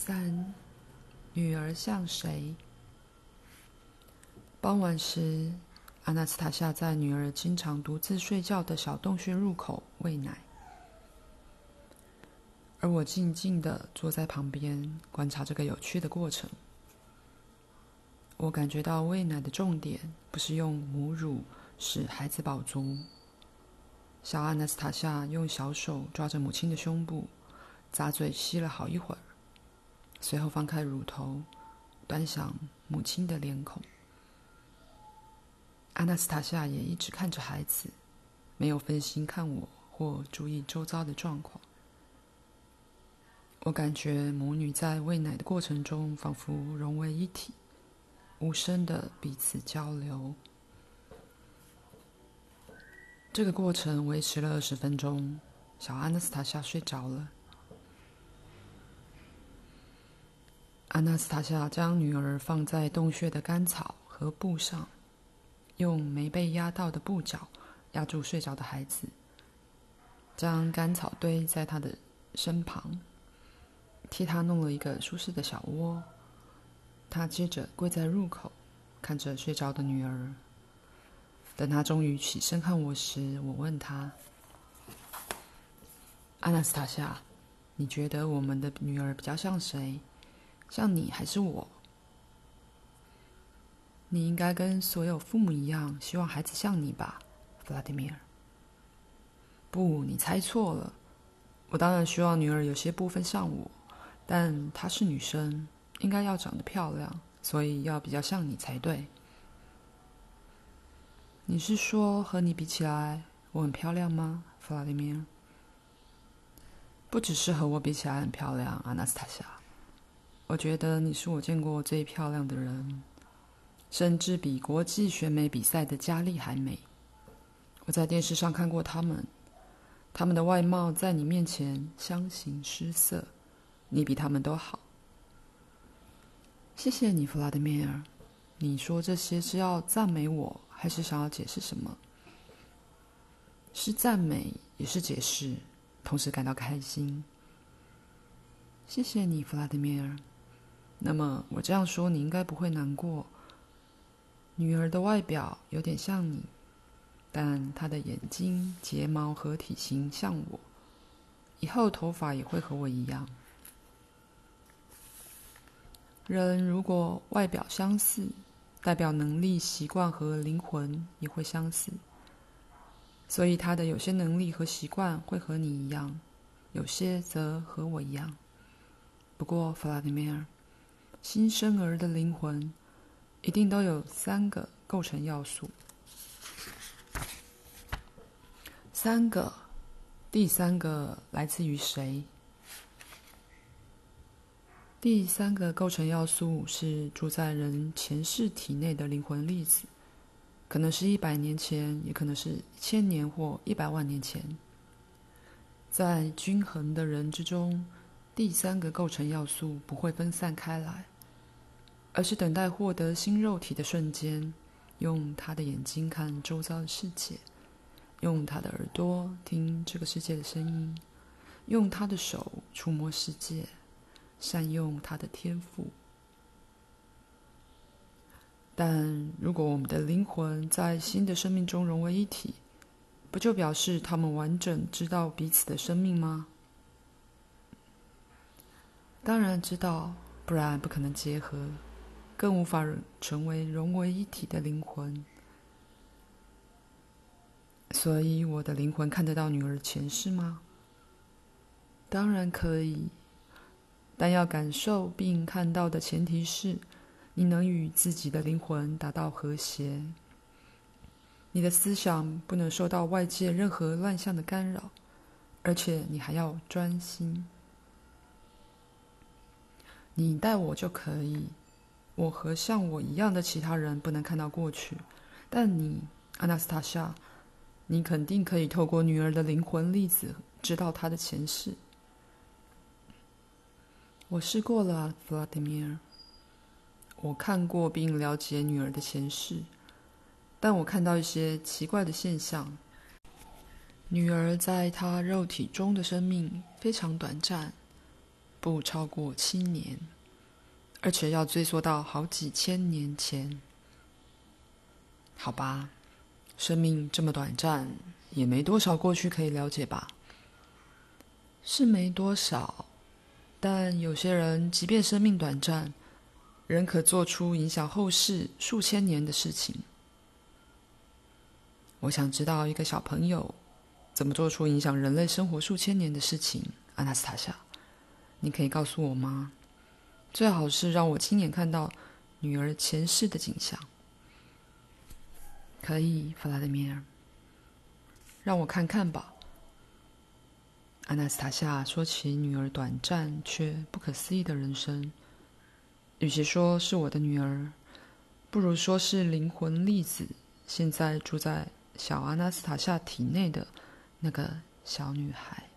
三，女儿像谁？傍晚时，阿纳斯塔夏在女儿经常独自睡觉的小洞穴入口喂奶，而我静静地坐在旁边观察这个有趣的过程。我感觉到喂奶的重点不是用母乳使孩子饱足。小阿纳斯塔夏用小手抓着母亲的胸部，咂嘴吸了好一会儿，随后放开乳头，端详母亲的脸孔。阿纳斯塔夏也一直看着孩子，没有分心看我或注意周遭的状况。我感觉母女在喂奶的过程中仿佛融为一体。无声的彼此交流，这个过程维持了二十分钟。小阿纳斯塔夏睡着了。阿纳斯塔夏将女儿放在洞穴的干草和布上，用没被压到的布角压住睡着的孩子，将干草堆在他的身旁，替他弄了一个舒适的小窝。他接着跪在入口，看着睡着的女儿。等他终于起身看我时，我问他：“阿纳斯塔夏，你觉得我们的女儿比较像谁？像你还是我？你应该跟所有父母一样，希望孩子像你吧，弗拉迪米尔。不，你猜错了。我当然希望女儿有些部分像我，但她是女生。”应该要长得漂亮，所以要比较像你才对。你是说和你比起来，我很漂亮吗，弗拉迪米尔？不只是和我比起来很漂亮，阿纳斯塔夏。我觉得你是我见过最漂亮的人，甚至比国际选美比赛的佳丽还美。我在电视上看过他们，他们的外貌在你面前相形失色，你比他们都好。谢谢你，弗拉德米尔。你说这些是要赞美我，还是想要解释什么？是赞美，也是解释，同时感到开心。谢谢你，弗拉德米尔。那么我这样说，你应该不会难过。女儿的外表有点像你，但她的眼睛、睫毛和体型像我，以后头发也会和我一样。人如果外表相似，代表能力、习惯和灵魂也会相似。所以他的有些能力和习惯会和你一样，有些则和我一样。不过，弗拉迪米尔，新生儿的灵魂一定都有三个构成要素。三个，第三个来自于谁？第三个构成要素是住在人前世体内的灵魂粒子，可能是一百年前，也可能是一千年或一百万年前。在均衡的人之中，第三个构成要素不会分散开来，而是等待获得新肉体的瞬间，用他的眼睛看周遭的世界，用他的耳朵听这个世界的声音，用他的手触摸世界。善用他的天赋，但如果我们的灵魂在新的生命中融为一体，不就表示他们完整知道彼此的生命吗？当然知道，不然不可能结合，更无法成为融为一体的灵魂。所以，我的灵魂看得到女儿前世吗？当然可以。但要感受并看到的前提是，你能与自己的灵魂达到和谐，你的思想不能受到外界任何乱象的干扰，而且你还要专心。你带我就可以，我和像我一样的其他人不能看到过去，但你，阿纳斯塔夏，你肯定可以透过女儿的灵魂粒子知道她的前世。我试过了，弗拉迪米尔。我看过并了解女儿的前世，但我看到一些奇怪的现象。女儿在她肉体中的生命非常短暂，不超过七年，而且要追溯到好几千年前。好吧，生命这么短暂，也没多少过去可以了解吧？是没多少，但有些人即便生命短暂，仍可做出影响后世数千年的事情。我想知道一个小朋友怎么做出影响人类生活数千年的事情。阿纳斯塔夏，你可以告诉我吗？最好是让我亲眼看到女儿前世的景象。可以，弗拉德米尔，让我看看吧。阿纳斯塔夏说起女儿短暂却不可思议的人生，与其说是我的女儿，不如说是灵魂粒子现在住在小阿纳斯塔夏体内的那个小女孩。